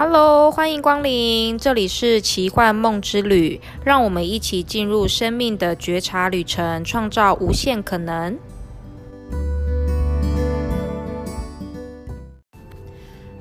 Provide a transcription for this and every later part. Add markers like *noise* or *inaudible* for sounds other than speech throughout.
Hello，欢迎光临，这里是奇幻梦之旅，让我们一起进入生命的觉察旅程，创造无限可能。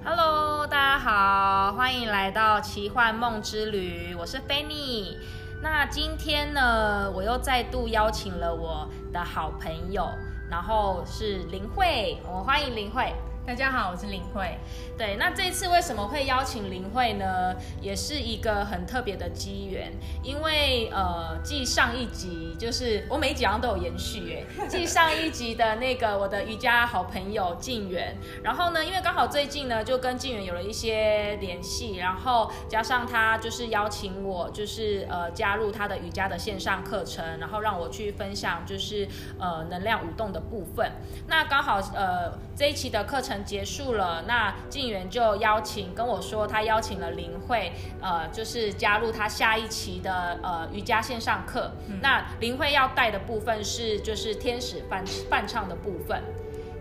Hello，大家好，欢迎来到奇幻梦之旅，我是 Fanny。那今天呢，我又再度邀请了我的好朋友，然后是林慧，我们欢迎林慧。大家好，我是林慧。对，那这次为什么会邀请林慧呢？也是一个很特别的机缘，因为呃，继上一集就是我每一集好像都有延续哎，*laughs* 继上一集的那个我的瑜伽好朋友静远，然后呢，因为刚好最近呢就跟静远有了一些联系，然后加上他就是邀请我，就是呃加入他的瑜伽的线上课程，然后让我去分享就是呃能量舞动的部分。那刚好呃这一期的课程。结束了，那静源就邀请跟我说，他邀请了林慧，呃，就是加入他下一期的呃瑜伽线上课。那林慧要带的部分是就是天使伴伴唱的部分。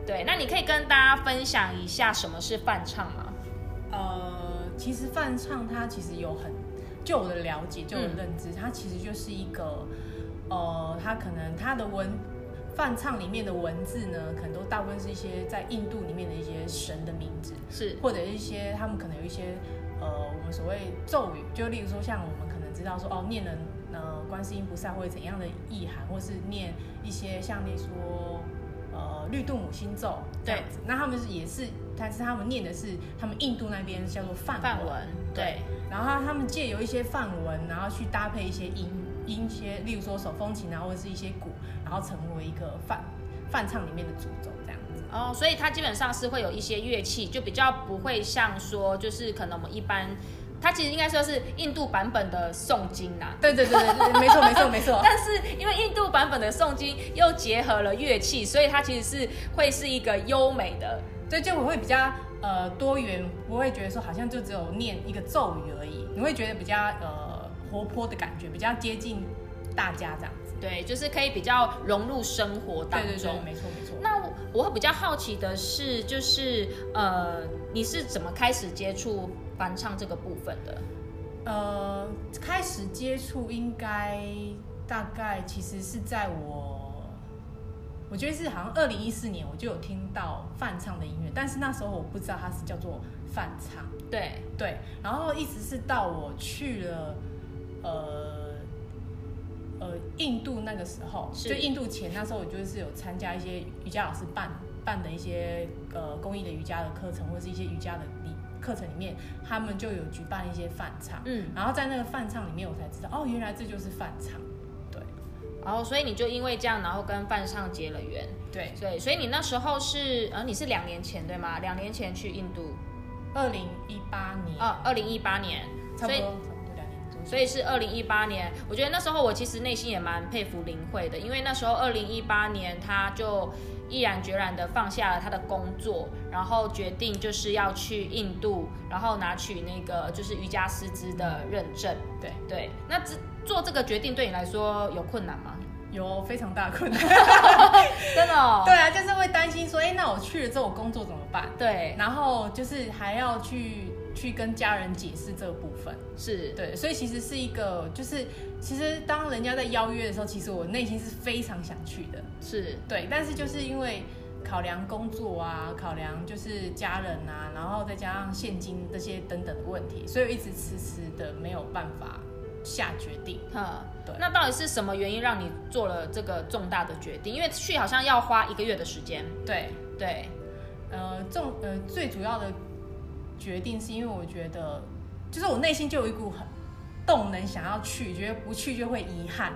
对，那你可以跟大家分享一下什么是伴唱吗？呃，其实伴唱它其实有很就我的了解，就我的认知，它其实就是一个呃，它可能它的文。梵唱里面的文字呢，可能都大部分是一些在印度里面的一些神的名字，是。或者一些他们可能有一些呃，我们所谓咒语，就例如说像我们可能知道说哦，念了呃观世音菩萨会怎样的意涵，或是念一些像你说呃绿度母心咒这样子，那他们是也是，但是他们念的是他们印度那边叫做梵文，对，然后他们借由一些梵文，然后去搭配一些音。音些，例如说手风琴啊，或者是一些鼓，然后成为一个泛泛唱里面的主轴这样子。哦，所以它基本上是会有一些乐器，就比较不会像说，就是可能我们一般，它其实应该说是印度版本的诵经呐。对对对对，没错没错没错。*laughs* 但是因为印度版本的诵经又结合了乐器，所以它其实是会是一个优美的，对，就我会比较呃多元，不会觉得说好像就只有念一个咒语而已，你会觉得比较呃。活泼的感觉比较接近大家这样子，对，就是可以比较融入生活当中。对对对，没错没错。那我会比较好奇的是，就是呃，你是怎么开始接触翻唱这个部分的？呃，开始接触应该大概其实是在我，我觉得是好像二零一四年我就有听到翻唱的音乐，但是那时候我不知道它是叫做翻唱。对对，然后一直是到我去了。呃呃，印度那个时候，就印度前那时候，我就是有参加一些瑜伽老师办办的一些呃公益的瑜伽的课程，或者是一些瑜伽的里课程里面，他们就有举办一些饭唱，嗯，然后在那个饭唱里面，我才知道哦，原来这就是饭唱，对，然后所以你就因为这样，然后跟饭唱结了缘，对，对，所以你那时候是呃，你是两年前对吗？两年前去印度，二零一八年，哦，二零一八年，差不多。所以是二零一八年，我觉得那时候我其实内心也蛮佩服林慧的，因为那时候二零一八年他就毅然决然的放下了他的工作，然后决定就是要去印度，然后拿取那个就是瑜伽师资的认证。对对，那这做这个决定对你来说有困难吗？有非常大困难，*laughs* 真的。*laughs* 对啊，就是会担心说，哎，那我去了之后我工作怎么办？对，然后就是还要去。去跟家人解释这个部分是对，所以其实是一个，就是其实当人家在邀约的时候，其实我内心是非常想去的，是对，但是就是因为考量工作啊，考量就是家人啊，然后再加上现金这些等等的问题，所以我一直迟迟的没有办法下决定。哈，对，那到底是什么原因让你做了这个重大的决定？因为去好像要花一个月的时间。对对，呃，重呃最主要的。决定是因为我觉得，就是我内心就有一股很动能想要去，觉得不去就会遗憾，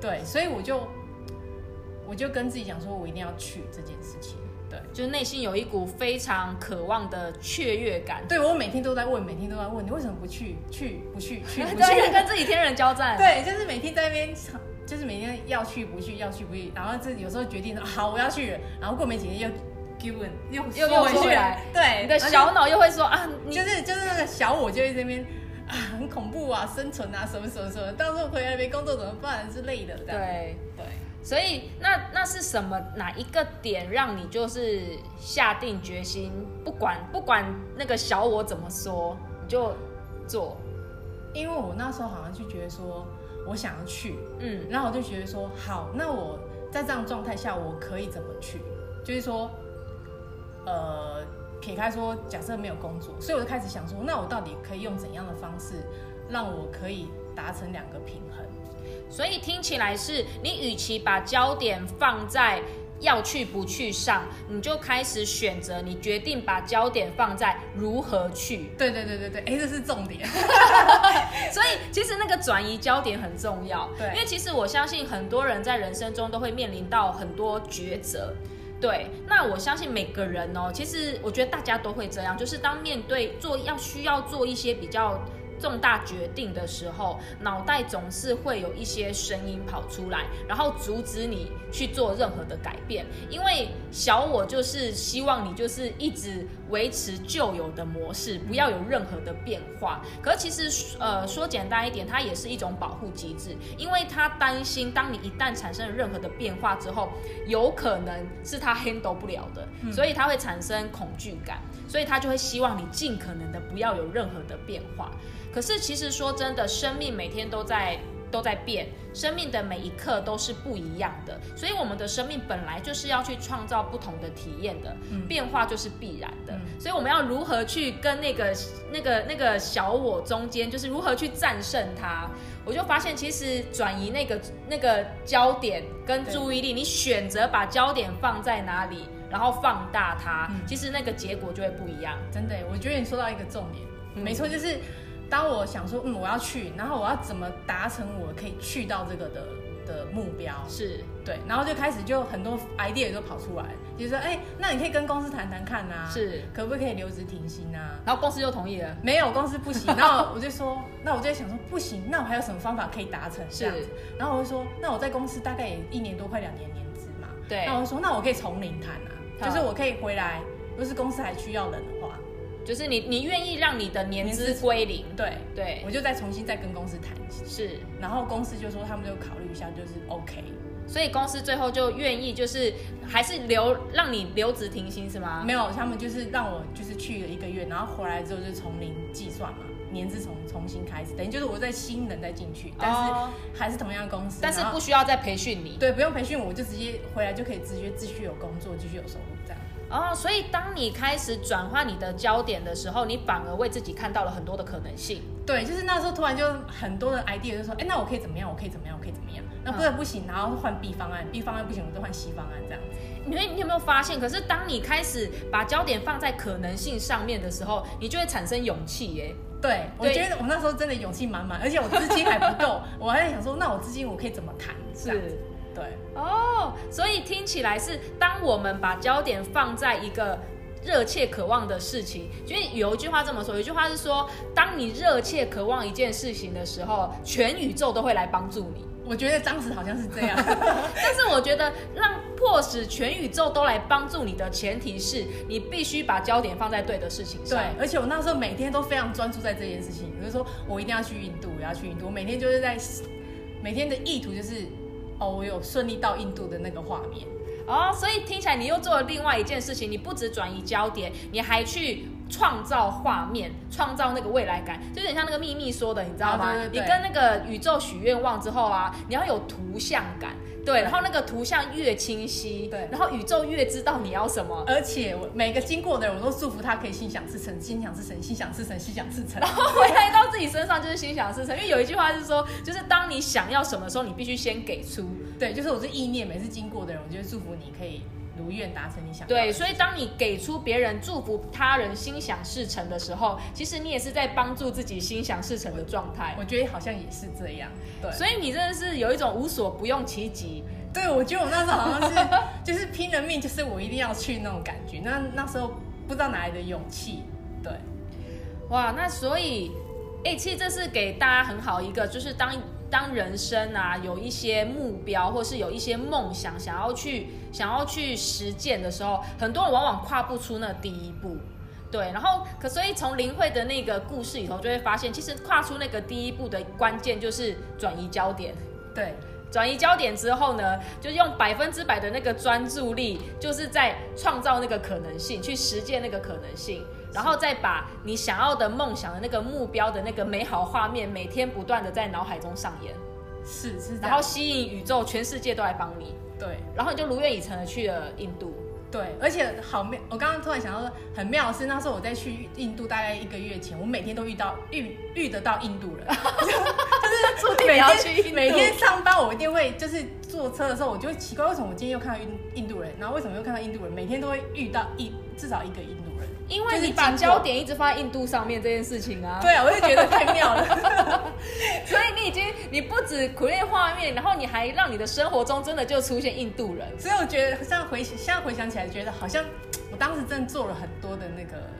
对，所以我就我就跟自己讲说，我一定要去这件事情，对，就是内心有一股非常渴望的雀跃感。对我每天都在问，每天都在问你为什么不去，去不去，*laughs* 去不去，跟自己天人交战。对，就是每天在那边，就是每天要去不去，要去不去，然后这有时候决定好我要去，然后过没几天又。又又又回去。来，对，你的小脑又会说啊，就是就是那个小我就在这边啊，很恐怖啊，生存啊，什么什么什么，到时候回来没工作怎么办之类的，对。对，所以那那是什么哪一个点让你就是下定决心，不管不管那个小我怎么说，你就做？因为我那时候好像就觉得说，我想要去，嗯，然后我就觉得说，好，那我在这样状态下，我可以怎么去？就是说，呃，撇开说，假设没有工作，所以我就开始想说，那我到底可以用怎样的方式，让我可以达成两个平衡？所以听起来是你与其把焦点放在要去不去上，你就开始选择，你决定把焦点放在如何去。*laughs* 对对对对对，哎，这是重点。*laughs* *laughs* 所以其实那个转移焦点很重要，对因为其实我相信很多人在人生中都会面临到很多抉择。对，那我相信每个人哦，其实我觉得大家都会这样，就是当面对做要需要做一些比较重大决定的时候，脑袋总是会有一些声音跑出来，然后阻止你去做任何的改变。因为小我就是希望你就是一直维持旧有的模式，不要有任何的变化。可是其实呃说简单一点，它也是一种保护机制，因为他担心当你一旦产生了任何的变化之后，有可能是他 handle 不了的，所以他会产生恐惧感，所以他就会希望你尽可能的不要有任何的变化。可是其实说真的，生命每天都在都在变，生命的每一刻都是不一样的，所以我们的生命本来就是要去创造不同的体验的，变化就是必然的。所以我们要如何去跟那个那个那个小我中间，就是如何去战胜它？我就发现，其实转移那个那个焦点跟注意力，你选择把焦点放在哪里，然后放大它，其实那个结果就会不一样。真的，我觉得你说到一个重点，嗯。没错，就是当我想说，嗯，我要去，然后我要怎么达成我可以去到这个的的目标，是，对，然后就开始就很多 idea 都跑出来，就是说，哎、那你可以跟公司谈谈看啊，是。可不可以留职停薪啊？然后公司就同意了。没有公司不行，*laughs* 然后我就说，那我就在想说，不行，那我还有什么方法可以达成？这样子？然后我就说，那我在公司大概也一年多，快两年年资嘛，对。那我就说，那我可以从零谈啊，就是我可以回来，如果是公司还需要人的话，就是你你愿意让你的年资归零，对，对，我就再重新再跟公司谈一次，是，然后公司就说他们就考虑一下，就是 OK，所以公司最后就愿意就是还是留让你留职停薪是吗？没有，他们就是让我就是去了一个月，然后回来之后就从零计算嘛，年资从重新开始，等于就是我在新人再进去，但是哦还是同样的公司，但是不需要再培训你。对，不用培训，我就直接回来就可以直接继续有工作，继续有收入。哦，所以当你开始转换你的焦点的时候，你反而为自己看到了很多的可能性。对，就是那时候突然就很多的 idea 就说，哎，那我可以怎么样？我可以怎么样？我可以怎么样？那不然不行，然后换 B 方案，B 方案不行，我就换 C 方案这样子。你会，你有没有发现？可是当你开始把焦点放在可能性上面的时候，你就会产生勇气耶。对，我对觉得我那时候真的勇气满满，而且我资金还不够，我还在想说，那我资金我可以怎么谈？这样子，对。哦，所以听起来是当我们把焦点放在一个热切渴望的事情，因为有一句话这么说，有一句话是说，当你热切渴望一件事情的时候，全宇宙都会来帮助你。我觉得当时好像是这样，*laughs* 但是我觉得，让迫使全宇宙都来帮助你的前提是你必须把焦点放在对的事情上。对，而且我那时候每天都非常专注在这件事情，比如说我一定要去印度，我要去印度，我每天就是在每天的意图就是，哦，我有顺利到印度的那个画面。哦，所以听起来你又做了另外一件事情，你不止转移焦点，你还去创造画面，创造那个未来感，就有点像那个秘密说的，你知道吗？啊对对对你跟那个宇宙许愿望之后啊，你要有图像感，对，然后那个图像越清晰，对然后宇宙越知道你要什么。而且我每个经过的人，我都祝福他可以心想事成，心想事成，心想事成，心想事成。然 *laughs* 后回来到自己身上就是心想事成，因为有一句话是说，就是当你想要什么的时候，你必须先给出。对，就是我是意念，每次经过的人，我就会祝福你可以如愿达成你想要的对，所以当你给出别人祝福他人心想事成的时候，其实你也是在帮助自己心想事成的状态。我觉得好像也是这样。对，所以你真的是有一种无所不用其极。对我觉得我那时候好像是 *laughs* 就是拼了命，就是我一定要去那种感觉。那那时候不知道哪来的勇气。对，哇，那所以，哎、其实这是给大家很好一个，就是当当人生啊有一些目标，或是有一些梦想想要去想要去实践的时候，很多人往往跨不出那第一步。对，然后可所以从林慧的那个故事里头，就会发现，其实跨出那个第一步的关键就是转移焦点。对，转移焦点之后呢，就用百分之百的那个专注力，就是在创造那个可能性，去实践那个可能性，然后再把你想要的梦想的那个目标的那个美好画面，每天不断的在脑海中上演，是是然后吸引宇宙全世界都来帮你，对然后你就如愿以偿的去了印度。对，而且好妙，我刚刚突然想到说，很妙的是那时候我在去印度大概一个月前，我每天都遇到遇遇得到印度人，*laughs* 就是 *laughs* 注定每要去印度天每天上班我一定会就是坐车的时候，我就会奇怪为什么我今天又看到印印度人，然后为什么又看到印度人，每天都会遇到一至少一个印度人，因为你把焦点一直放在印度上面这件事情啊，对啊，我就觉得太妙了，*laughs* *laughs* 所以你已经你不止苦练画面，然后你还让你的生活中真的就出现印度人。所以我觉得现在回现在回想起来，觉得好像我当时真的做了很多的那个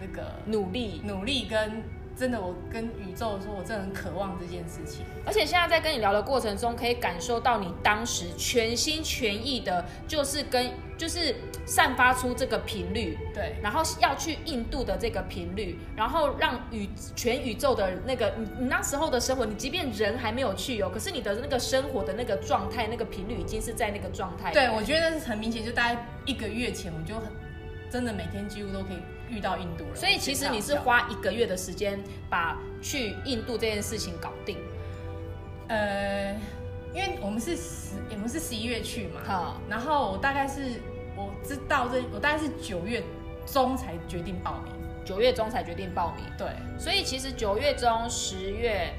那个努力，努力跟真的，我跟宇宙说，我真的很渴望这件事情。而且现在在跟你聊的过程中，可以感受到你当时全心全意的，就是跟就是散发出这个频率，对，然后要去印度的这个频率，然后让宇全宇宙的那个你你那时候的生活，你即便人还没有去哦，可是你的那个生活的那个状态，那个频率已经是在那个状态。对，我觉得是很明显，就大概一个月前，我就很真的每天几乎都可以遇到印度人。所以其实你是花一个月的时间把去印度这件事情搞定。呃，因为我们是十，我们是十一月去嘛，好，然后我大概是我知道这，我大概是九月中才决定报名。九月中才决定报名，对，所以其实九月中、十月，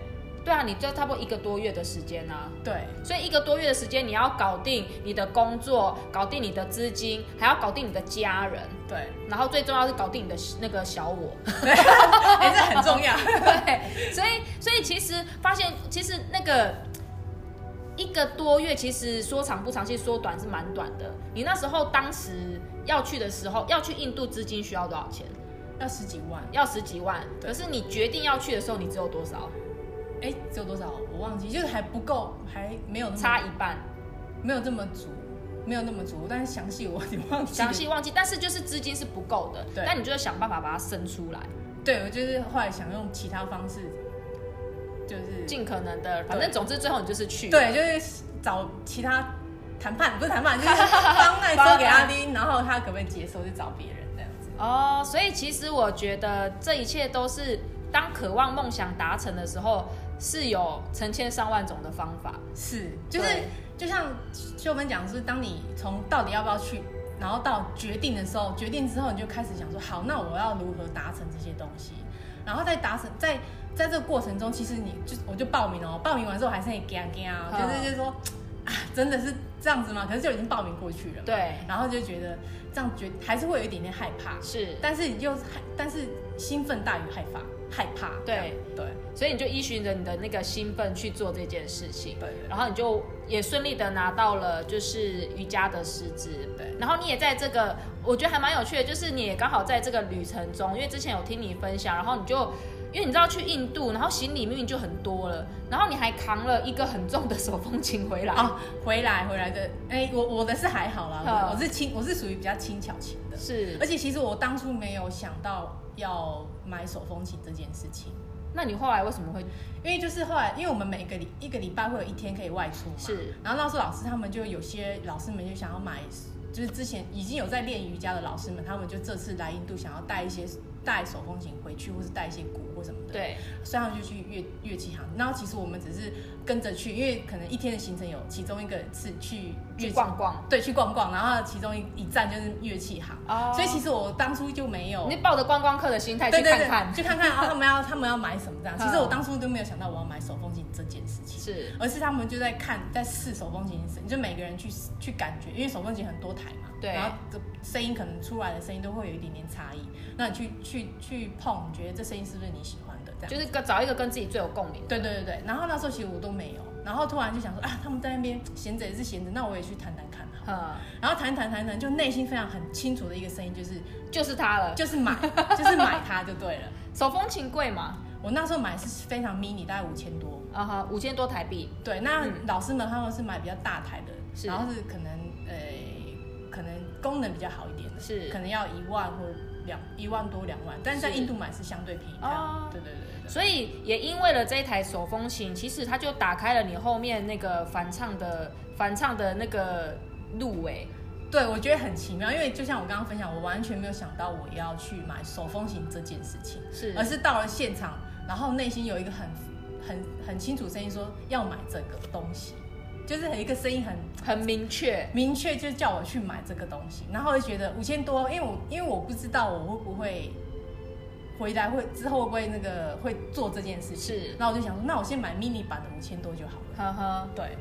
对啊，你就差不多一个多月的时间啊。对，所以一个多月的时间，你要搞定你的工作，搞定你的资金，还要搞定你的家人，对，然后最重要是搞定你的那个小我。哎、这很重要。*laughs* 对，所以所以其实发现，其实那个一个多月，其实说长不长，其实说短是蛮短的。你那时候当时要去的时候，要去印度，资金需要多少钱？要十几万，要十几万。可是你决定要去的时候，你只有多少？哎、只有多少我忘记，就是还不够，还没有差一半，没有这么足，没有那么足，但是详细我有忘记。详细忘记。但是就是资金是不够的，对那你就要想办法把它生出来，对，我就是后来想用其他方式，就是尽可能的，反正总之最后你就是去。对，就是找其他谈判，不是谈判，就是方案说给阿丁，然后他可不可以接受，就找别人这样子。哦，所以其实我觉得这一切都是当渴望梦想达成的时候，是有成千上万种的方法。是，就是就像秀芬讲，是当你从到底要不要去，然后到决定的时候，决定之后你就开始想说，好，那我要如何达成这些东西，然后在达成在在这个过程中，其实你就我就报名了哦，报名完之后还是很干干啊，嗯。就是就是说啊，真的是这样子吗？可是就已经报名过去了，对，然后就觉得这样觉还是会有一点点害怕，是，但是又害但是兴奋大于害怕，害怕，对。对。所以你就依循着你的那个兴奋去做这件事情，对。然后你就也顺利的拿到了就是瑜伽的师资，对。然后你也在这个我觉得还蛮有趣的，就是你也刚好在这个旅程中，因为之前有听你分享，然后你就。因为你知道去印度，然后行李明明就很多了，然后你还扛了一个很重的手风琴回来。哦，回来回来的，哎、我我的是还好啦，我是轻，我是属于比较轻巧型的，是。而，且其实我当初没有想到要买手风琴这件事情，那你后来为什么会？因为就是后来，因为我们每个礼一个礼拜会有一天可以外出嘛，是。然后那时候老师他们就有些老师们就想要买，就是之前已经有在练瑜伽的老师们，他们就这次来印度想要带一些带手风琴回去，或是带一些鼓或什么的，对所以他们就去乐乐器行。然后其实我们只是跟着去，因为可能一天的行程有其中一个是去乐去器逛逛？对，去逛逛，然后其中一一站就是乐器行。哦所以其实我当初就没有你抱着观光客的心态去看看，去看看啊，他们要他们要买什么这样。其实嗯我当初都没有想到我要买手风琴这件事情，是而是他们就在看在试手风琴的声音，就每个人去去感觉，因为手风琴很多台嘛，对然后这声音可能出来的声音都会有一点点差异。那你去去去碰，你觉得这声音是不是你喜欢的？这样就是跟找一个跟自己最有共鸣。对对对对。然后那时候其实我都没有，然后突然就想说啊，他们在那边闲着也是闲着，那我也去弹弹看。嗯，然后弹弹弹弹，就内心非常很清楚的一个声音，就是就是它了。就是买，*laughs* 就是买它就对了。手风琴贵吗？我那时候买是非常 mini，大概五千多。啊哈，五千多台币。对，那嗯老师们他们是买比较大台的，是然后是可能呃，可能功能比较好一点的，是可能要一万或两一万多两万，但是在印度买是相对便宜的。哦对对对。所以也因为了这一台手风琴，其实它就打开了你后面那个翻唱的翻唱的那个路哎。对，我觉得很奇妙，因为就像我刚刚分享，我完全没有想到我要去买手风琴这件事情，是而是到了现场，然后内心有一个很很很清楚声音说要买这个东西，就是有一个声音很很明确，明确，就叫我去买这个东西，然后我就觉得五千多，因为我因为我不知道我会不会回来会之后会不会那个会做这件事情，是那我就想说，那我先买 mini 版的五千多就好了，呵呵。对。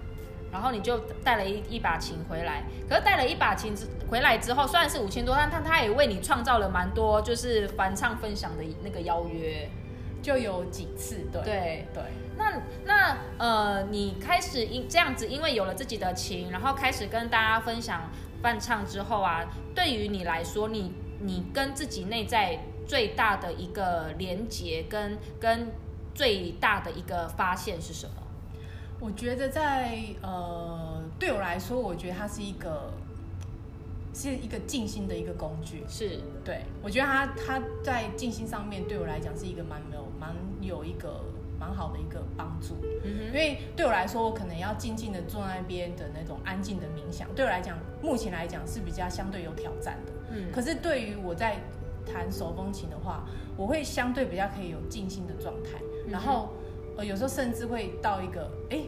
然后你就带了一一把琴回来，可是带了一把琴之回来之后，虽然是五千多，但但他也为你创造了蛮多就是翻唱分享的那个邀约。就有几次，对对对，那那呃，你开始因这样子，因为有了自己的琴，然后开始跟大家分享伴唱之后啊，对于你来说，你你跟自己内在最大的一个连接跟跟最大的一个发现是什么？我觉得在呃，对我来说，我觉得它是一个是一个静心的一个工具。是对我觉得他他在静心上面对我来讲是一个蛮有蛮有一个蛮好的一个帮助。因嗯哼，为对我来说，我可能要静静的坐那边的那种安静的冥想，对我来讲，目前来讲是比较相对有挑战的。嗯可是对于我在弹手风琴的话，我会相对比较可以有静心的状态，然后呃有时候甚至会到一个哎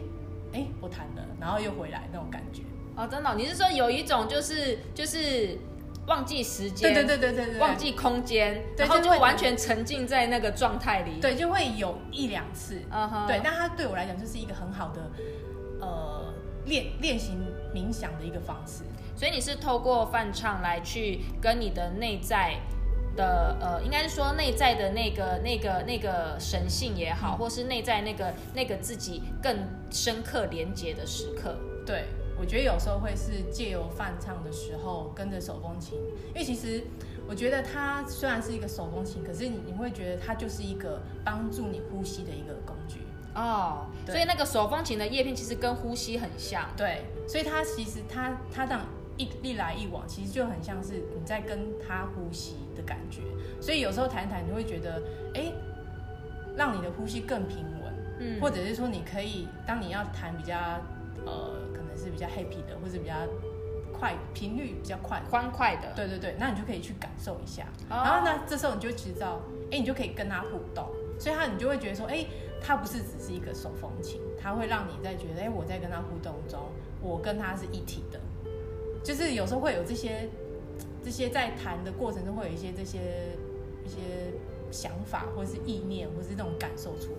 哎我弹了，然后又回来那种感觉。哦，真的哦、你是说有一种就是就是忘记时间，对对对对对对，忘记空间，然后就会完全沉浸在那个状态里。，对就会有一两次，嗯哼，对，但它对我来讲就是一个很好的呃练练习冥想的一个方式。所以你是透过翻唱来去跟你的内在的呃，应该是说内在的那个那个那个神性也好，嗯或是内在那个那个自己更深刻连接的时刻。对，我觉得有时候会是借由泛唱的时候跟着手风琴，因为其实我觉得它虽然是一个手风琴，可是你你会觉得它就是一个帮助你呼吸的一个工具。哦，所以那个手风琴的叶片其实跟呼吸很像。对，所以它其实它它这样一一来一往，其实就很像是你在跟它呼吸的感觉。所以有时候弹一弹，你会觉得，哎，让你的呼吸更平稳，嗯或者是说你可以，当你要弹比较呃，可能是比较 happy 的，或者比较快频率比较快。欢快的。对对对，那你就可以去感受一下，哦。然后呢，这时候你就知道，哎，你就可以跟他互动，所以他你就会觉得说，哎，他不是只是一个手风琴，他会让你在觉得，哎，我在跟他互动中，我跟他是一体的，就是有时候会有这些这些在谈的过程中会有一些这些一些想法或是意念或是这种感受出来。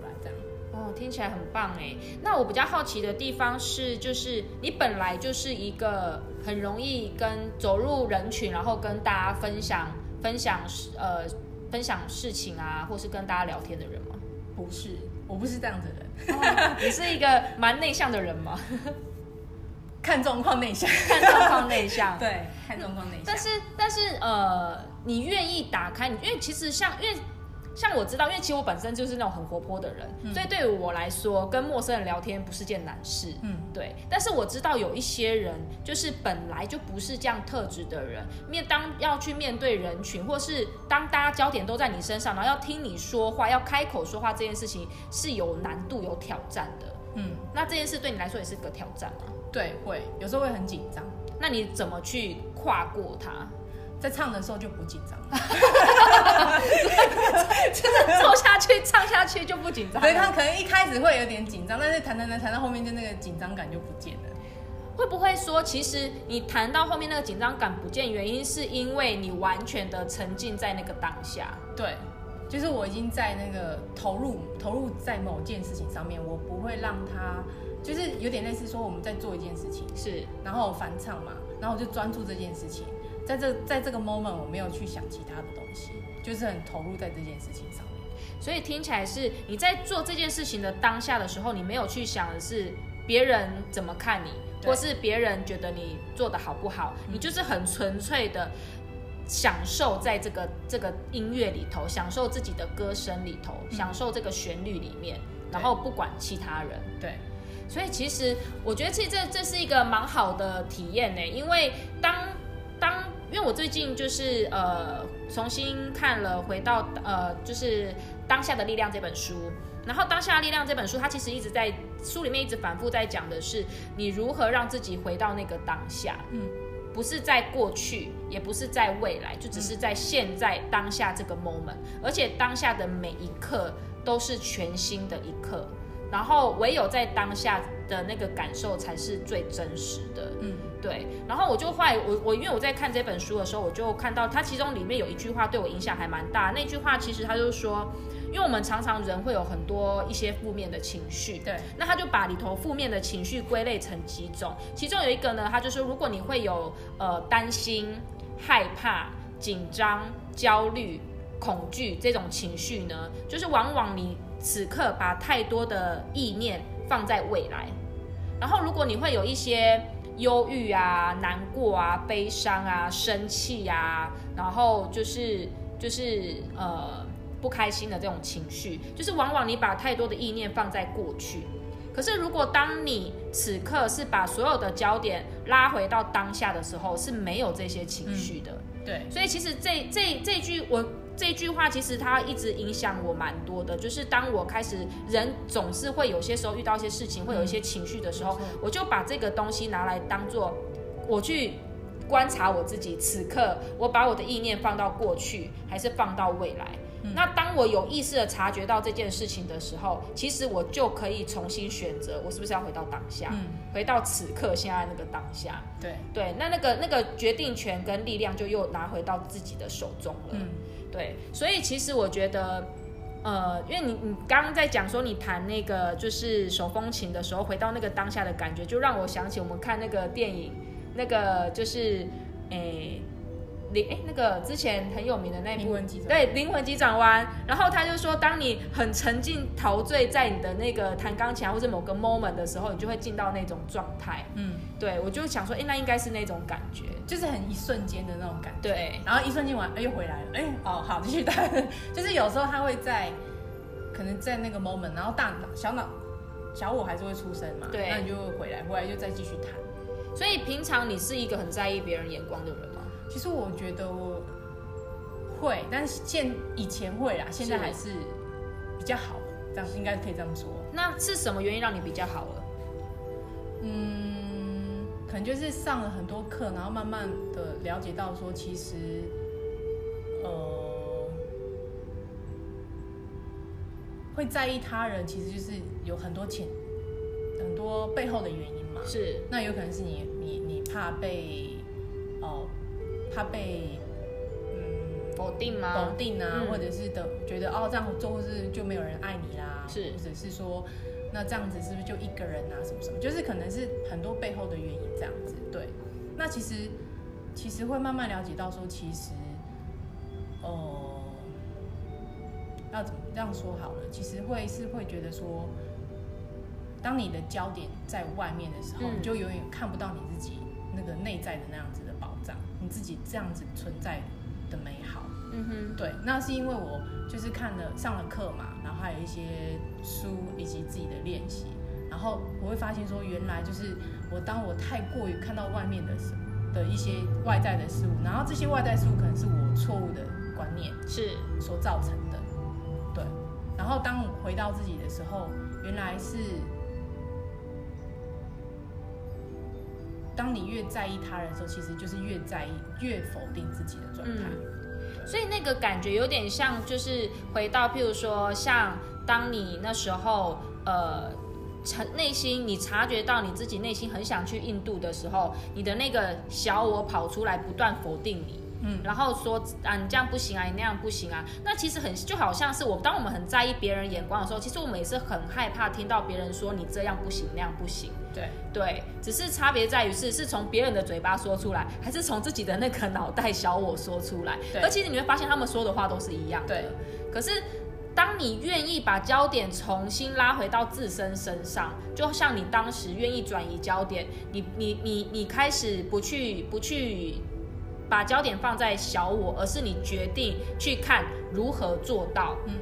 哦，听起来很棒哎。那我比较好奇的地方是，就是你本来就是一个很容易跟走入人群，然后跟大家分享分享呃分享事情啊，或是跟大家聊天的人吗？不是，我不是这样的人，哦你是一个蛮内向的人吗？*laughs* 看状况内向。看状况内向，对，看状况内向。但是但是呃，你愿意打开，你因为其实像因为像我知道，因为其实我本身就是那种很活泼的人，嗯所以对于我来说，跟陌生人聊天不是件难事。嗯，对，但是我知道有一些人就是本来就不是这样特质的人，面当要去面对人群，或是当大家焦点都在你身上，然后要听你说话，要开口说话这件事情是有难度、有挑战的。嗯，那这件事对你来说也是个挑战吗？对，会有时候会很紧张，那你怎么去跨过它？在唱的时候就不紧张了。就是做下去、唱下去就不紧张了。对他可能一开始会有点紧张，但是弹弹弹弹到后面就那个紧张感就不见了。会不会说，其实你谈到后面那个紧张感不见，原因是因为你完全的沉浸在那个当下。对，就是我已经在那个投入投入在某件事情上面，我不会让他，就是有点类似说我们在做一件事情，是，然后翻唱嘛，然后我就专注这件事情，在这在这个 moment 我没有去想其他的东西，就是很投入在这件事情上面。所以听起来是你在做这件事情的当下的时候，你没有去想的是别人怎么看你，或是别人觉得你做的好不好，你就是很纯粹的。享受在这个这个音乐里头，享受自己的歌声里头，嗯享受这个旋律里面，然后不管其他人。对，所以其实我觉得，其实这这是一个蛮好的体验呢，因为当当因为我最近就是呃重新看了《回到呃就是当下的力量》这本书，然后《当下的力量》这本书，它其实一直在书里面一直反复在讲的是你如何让自己回到那个当下，嗯，不是在过去，也不是在未来，就只是在现在当下这个 moment，而且当下的每一刻都是全新的一刻，然后唯有在当下的那个感受才是最真实的，嗯。对，然后我就后来我我因为我在看这本书的时候，我就看到它其中里面有一句话对我影响还蛮大。那句话其实他就说，因为我们常常人会有很多一些负面的情绪，对，那他就把里头负面的情绪归类成几种，其中有一个呢，他就说如果你会有呃担心、害怕、紧张、焦虑、恐惧这种情绪呢，就是往往你此刻把太多的意念放在未来，然后如果你会有一些。忧郁啊、难过啊、悲伤啊、生气啊，然后就是就是呃不开心的这种情绪，就是往往你把太多的意念放在过去。可是如果当你此刻是把所有的焦点拉回到当下的时候，是没有这些情绪的。对，所以其实这这这句我这句话，其实它一直影响我蛮多的。就是当我开始人总是会有些时候遇到一些事情，会有一些情绪的时候，我就把这个东西拿来当做我去观察我自己此刻，我把我的意念放到过去，还是放到未来。那当我有意识的察觉到这件事情的时候，其实我就可以重新选择，我是不是要回到当下，嗯回到此刻现在那个当下。对，对，那那个那个决定权跟力量就又拿回到自己的手中了。嗯对，所以其实我觉得，呃，因为你你刚刚在讲说你弹那个就是手风琴的时候，回到那个当下的感觉，就让我想起我们看那个电影，那个就是诶。灵哎，那个之前很有名的那部灵魂急转对灵魂急转弯，然后他就说，当你很沉浸陶醉在你的那个弹钢琴啊或者某个 moment 的时候，你就会进到那种状态。嗯，对我就想说，哎，那应该是那种感觉。就是很一瞬间的那种感觉。对，然后一瞬间完，哎，又回来了，哎，哦，好，继续弹。*laughs* 就是有时候他会在，可能在那个 moment，然后大脑、小脑、小我还是会出声嘛，对那你就会回来，回来就再继续弹。所以平常你是一个很在意别人眼光的人吗？其实我觉得我会，但是现以前会啦，现在还是比较好，这样应该可以这样说。那是什么原因让你比较好了？嗯，可能就是上了很多课，然后慢慢的了解到说，其实，呃，会在意他人，其实就是有很多潜很多背后的原因嘛。是，那有可能是你你你怕被哦、怕被嗯否定吗？否定啊，嗯或者是的觉得哦这样做是就没有人爱你啦，是或者是说那这样子是不是就一个人啊什么什么，就是可能是很多背后的原因这样子。对，那其实其实会慢慢了解到说，其实哦、要怎么这样说好了，其实会是会觉得说。当你的焦点在外面的时候，嗯你就永远看不到你自己那个内在的那样子的自己这样子存在的美好。嗯哼，对，那是因为我就是看了上了课嘛，然后还有一些书以及自己的练习，然后我会发现说，原来就是我当我太过于看到外面的事的一些外在的事物，然后这些外在事物可能是我错误的观念是，所造成的，对。然后当我回到自己的时候，原来是当你越在意他人的时候，其实就是越在意、越否定自己的状态。所以那个感觉有点像，就是回到，譬如说，像当你那时候，呃。察内心，你察觉到你自己内心很想去印度的时候，你的那个小我跑出来，不断否定你，嗯然后说啊，你这样不行啊，你那样不行啊。那其实很就好像是我，当我们很在意别人眼光的时候，其实我们也是很害怕听到别人说你这样不行，那样不行。对，对，只是差别在于是是从别人的嘴巴说出来，还是从自己的那个脑袋小我说出来。对而其实你会发现他们说的话都是一样的。对。可是当你愿意把焦点重新拉回到自身身上，就像你当时愿意转移焦点，你你你你开始不去不去把焦点放在小我，而是你决定去看如何做到。嗯，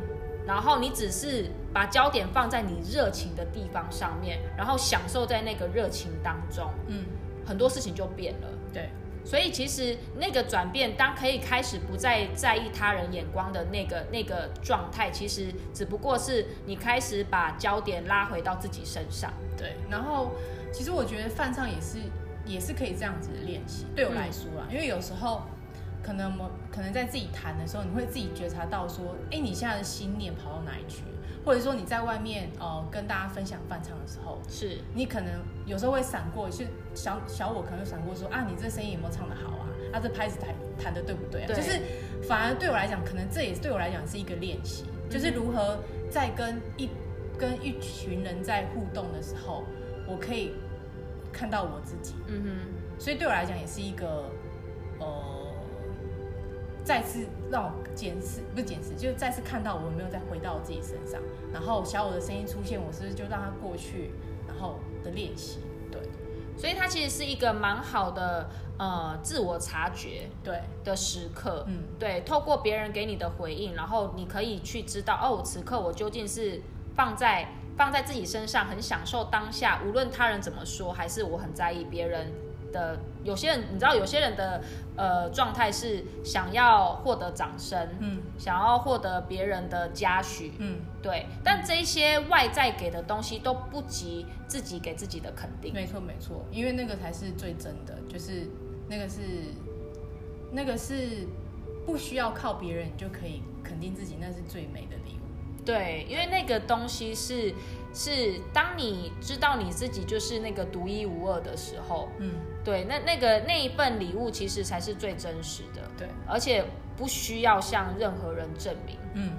然后你只是把焦点放在你热情的地方上面，然后享受在那个热情当中，嗯，很多事情就变了。对，所以其实那个转变，当可以开始不再在意他人眼光的那个那个状态，其实只不过是你开始把焦点拉回到自己身上。对，然后其实我觉得饭上也是也是可以这样子的练习，对我来说啊，因为有时候可能我可能在自己谈的时候，你会自己觉察到说，哎，你现在的心念跑到哪里去？或者说你在外面呃跟大家分享饭唱的时候，是你可能有时候会闪过，是小小我可能会闪过说啊，你这声音有没有唱的好啊？啊，这拍子弹弹的对不对啊？就是反而对我来讲，可能这也是对我来讲是一个练习，就是如何在跟一跟一群人在互动的时候，我可以看到我自己。嗯哼，所以对我来讲也是一个呃。再次让我检视，不是检视，就是再次看到我有没有再回到我自己身上，然后小我的声音出现，我是不是就让它过去，然后的练习，对，所以它其实是一个蛮好的呃自我察觉对。的时刻，嗯，对，透过别人给你的回应，然后你可以去知道哦，此刻我究竟是放在放在自己身上，很享受当下，无论他人怎么说，还是我很在意别人。的有些人，你知道，有些人的呃状态是想要获得掌声，嗯，想要获得别人的嘉许，嗯，对。但这些外在给的东西都不及自己给自己的肯定。没错，没错，因为那个才是最真的，就是那个是那个是不需要靠别人就可以肯定自己，那是最美的礼物。对，因为那个东西是。是当你知道你自己就是那个独一无二的时候，嗯，对，那那个那一份礼物其实才是最真实的，对，而且不需要向任何人证明，嗯，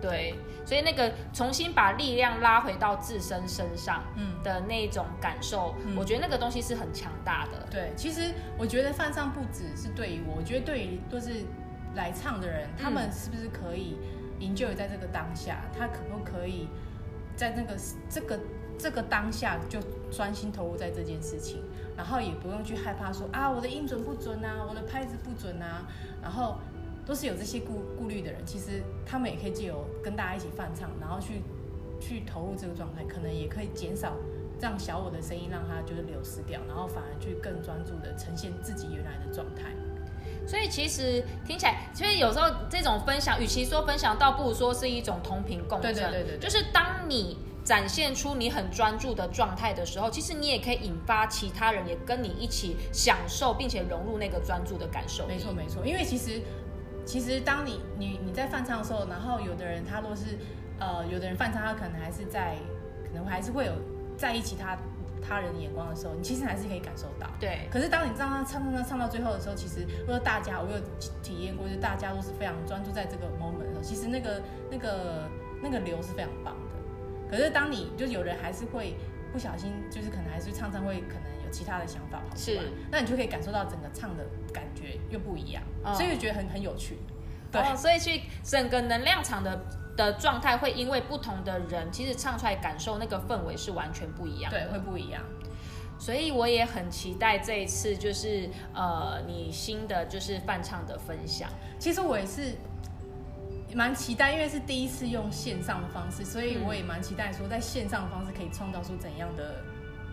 对，所以那个重新把力量拉回到自身身上，嗯。的那种感受，我觉得那个东西是很强大的。对，其实我觉得犯上不只是对于我，我觉得对于都是来唱的人，他们是不是可以营救在这个当下，他可不可以？在那个这个这个当下，就专心投入在这件事情，然后也不用去害怕说啊，我的音准不准啊，我的拍子不准啊，然后都是有这些顾顾虑的人，其实他们也可以借由跟大家一起翻唱，然后去去投入这个状态，可能也可以减少让小我的声音让它就是流失掉，然后反而去更专注的呈现自己原来的状态。所以其实听起来，所以有时候这种分享，与其说分享，倒不如说是一种同频共振。对对对对。就是当你展现出你很专注的状态的时候，其实你也可以引发其他人也跟你一起享受，并且融入那个专注的感受。没错没错，因为其实其实当你你你在翻唱的时候，然后有的人他都是呃，有的人翻唱他可能还是在，可能还是会有在意其他。他人的眼光的时候，你其实还是可以感受到。对。可是当你这样唱唱唱唱到最后的时候，其实如果大家我有体验过，就大家都是非常专注在这个 moment 的时候，其实那个那个那个流是非常棒的。可是当你就有人还是会不小心，就是可能还是唱唱会可能有其他的想法跑出来，那你就可以感受到整个唱的感觉又不一样，所以我觉得很很有趣。对，所以去整个能量场的。的状态会因为不同的人，其实唱出来感受那个氛围是完全不一样。对，会不一样。所以我也很期待这一次，就是呃，你新的就是翻唱的分享。其实我也是蛮期待，因为是第一次用线上的方式，所以我也蛮期待说，在线上的方式可以创造出怎样的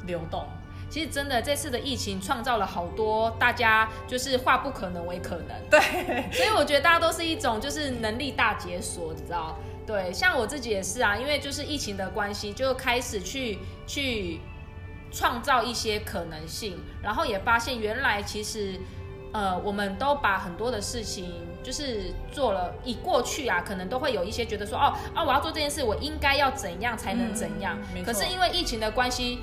流动。其实真的，这次的疫情创造了好多大家就是化不可能为可能。对，*laughs* 所以我觉得大家都是一种就是能力大解锁，你知道。对，像我自己也是啊，因为就是疫情的关系，就开始去去创造一些可能性，然后也发现原来其实，呃，我们都把很多的事情就是做了，以过去啊，可能都会有一些觉得说，哦啊，我要做这件事，我应该要怎样才能怎样？可是因为疫情的关系，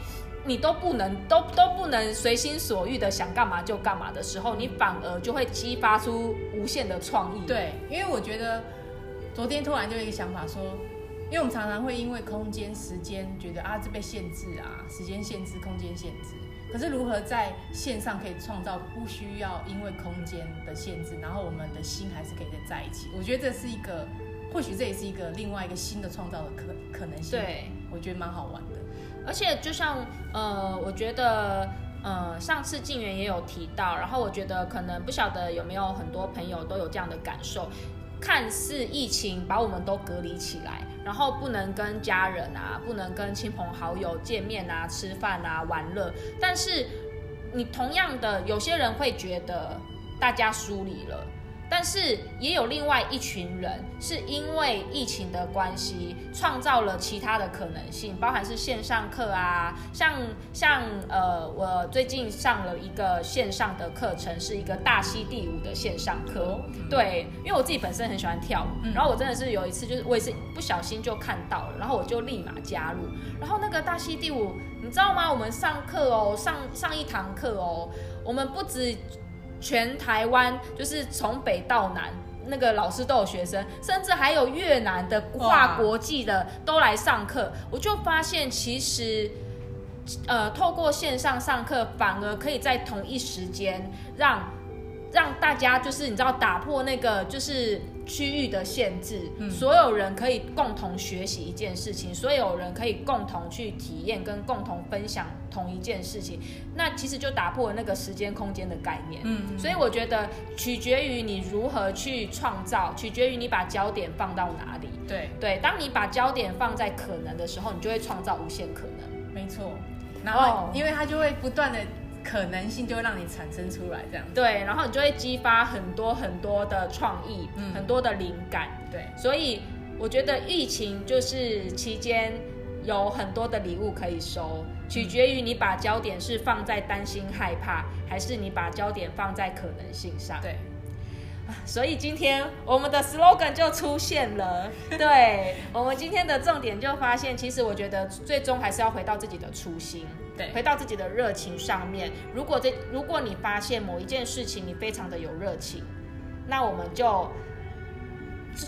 你都不能都都不能随心所欲的想干嘛就干嘛的时候，你反而就会激发出无限的创意。对，因为我觉得。昨天突然就有一个想法说，因为我们常常会因为空间、时间觉得啊这被限制啊，时间限制、空间限制。可是如何在线上可以创造不需要因为空间的限制，然后我们的心还是可以再在一起？我觉得这是一个，或许这也是一个另外一个新的创造的可可能性。对，我觉得蛮好玩的。而且就像呃，我觉得呃，上次静源也有提到，然后我觉得可能不晓得有没有很多朋友都有这样的感受。看似疫情把我们都隔离起来，然后不能跟家人啊，不能跟亲朋好友见面啊、吃饭啊、玩乐。但是你同样的，有些人会觉得大家疏离了。但是也有另外一群人，是因为疫情的关系，创造了其他的可能性，包含是线上课啊，像像呃，我最近上了一个线上的课程，是一个大溪地舞的线上课。对，因为我自己本身很喜欢跳舞，然后我真的是有一次，就是我也是不小心就看到了，然后我就立马加入。然后那个大溪地舞，你知道吗？我们上课哦，上上一堂课哦，我们不止。全台湾就是从北到南，那个老师都有学生，甚至还有越南的跨国际的都来上课。我就发现，其实，呃，透过线上上课，反而可以在同一时间让让大家就是你知道打破那个就是。区域的限制，所有人可以共同学习一件事情，所有人可以共同去体验跟共同分享同一件事情，那其实就打破了那个时间空间的概念。嗯，所以我觉得取决于你如何去创造，取决于你把焦点放到哪里。对对，当你把焦点放在可能的时候，你就会创造无限可能。没错，然后因为它就会不断的。可能性就会让你产生出来，这样对，然后你就会激发很多很多的创意，很多的灵感，对。所以我觉得疫情就是期间有很多的礼物可以收，取决于你把焦点是放在担心害怕，还是你把焦点放在可能性上。对。所以今天我们的 slogan 就出现了，*laughs* 对我们今天的重点就发现，其实我觉得最终还是要回到自己的初心。对，回到自己的热情上面。如果这，如果你发现某一件事情你非常的有热情，那我们就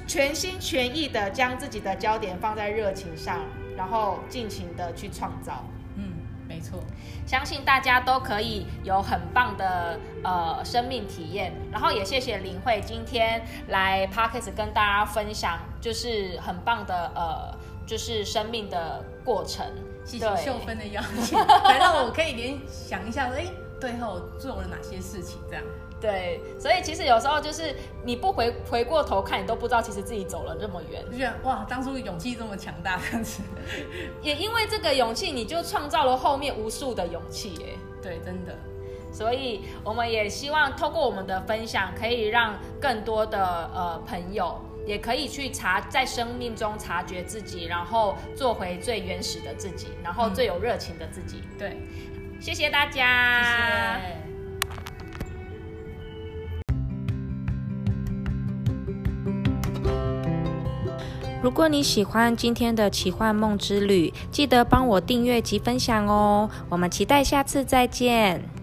全心全意的将自己的焦点放在热情上，然后尽情的去创造。嗯，没错，相信大家都可以有很棒的呃生命体验。然后也谢谢林慧今天来 Parkes 跟大家分享，就是很棒的呃，就是生命的过程。谢谢秀芬的邀请，*laughs* 来让我可以联想一下，哎，最后做了哪些事情？这样对，所以其实有时候就是你不回回过头看，你都不知道其实自己走了这么远。就觉得哇，当初勇气这么强大，这样子，*laughs* 也因为这个勇气，你就创造了后面无数的勇气。哎，对，真的。所以我们也希望透过我们的分享，可以让更多的呃朋友。也可以去察在生命中察觉自己，然后做回最原始的自己，然后最有热情的自己。对，谢谢大家。如果你喜欢今天的奇幻梦之旅，记得帮我订阅及分享哦。我们期待下次再见。